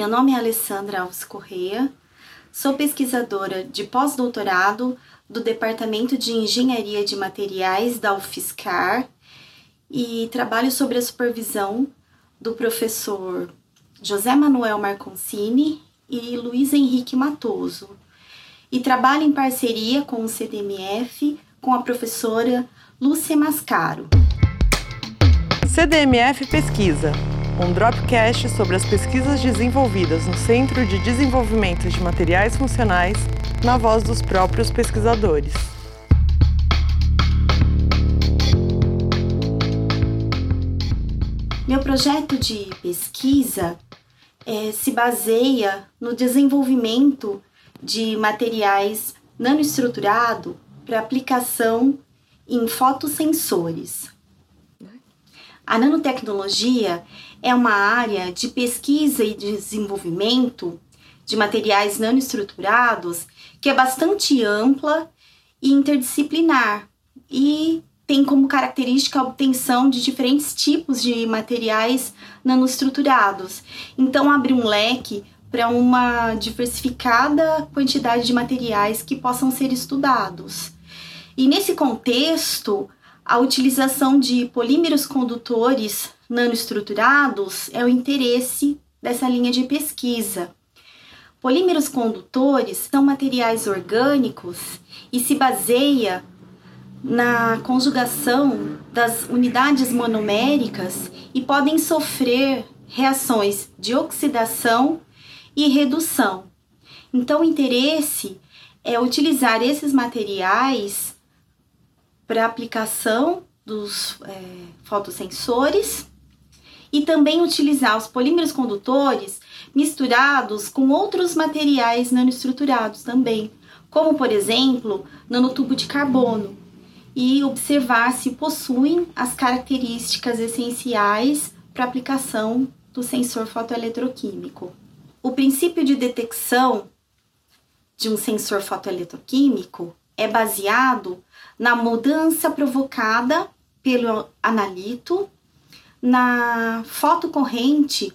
Meu nome é Alessandra Alves Correia, sou pesquisadora de pós-doutorado do Departamento de Engenharia de Materiais da UFSCar e trabalho sob a supervisão do professor José Manuel Marconcini e Luiz Henrique Matoso. E trabalho em parceria com o CDMF com a professora Lúcia Mascaro. CDMF Pesquisa um Dropcast sobre as pesquisas desenvolvidas no Centro de Desenvolvimento de Materiais Funcionais, na voz dos próprios pesquisadores. Meu projeto de pesquisa é, se baseia no desenvolvimento de materiais nanoestruturados para aplicação em fotossensores. A nanotecnologia é uma área de pesquisa e desenvolvimento de materiais nanoestruturados que é bastante ampla e interdisciplinar e tem como característica a obtenção de diferentes tipos de materiais nanoestruturados. Então abre um leque para uma diversificada quantidade de materiais que possam ser estudados. E nesse contexto, a utilização de polímeros condutores nanoestruturados é o interesse dessa linha de pesquisa. Polímeros condutores são materiais orgânicos e se baseia na conjugação das unidades monoméricas e podem sofrer reações de oxidação e redução. Então, o interesse é utilizar esses materiais para aplicação dos é, fotossensores e também utilizar os polímeros condutores misturados com outros materiais nanoestruturados também, como por exemplo, nanotubo de carbono, e observar se possuem as características essenciais para aplicação do sensor fotoeletroquímico. O princípio de detecção de um sensor fotoeletroquímico é baseado na mudança provocada pelo analito na fotocorrente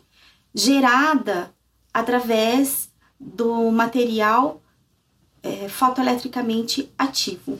gerada através do material é, fotoeletricamente ativo.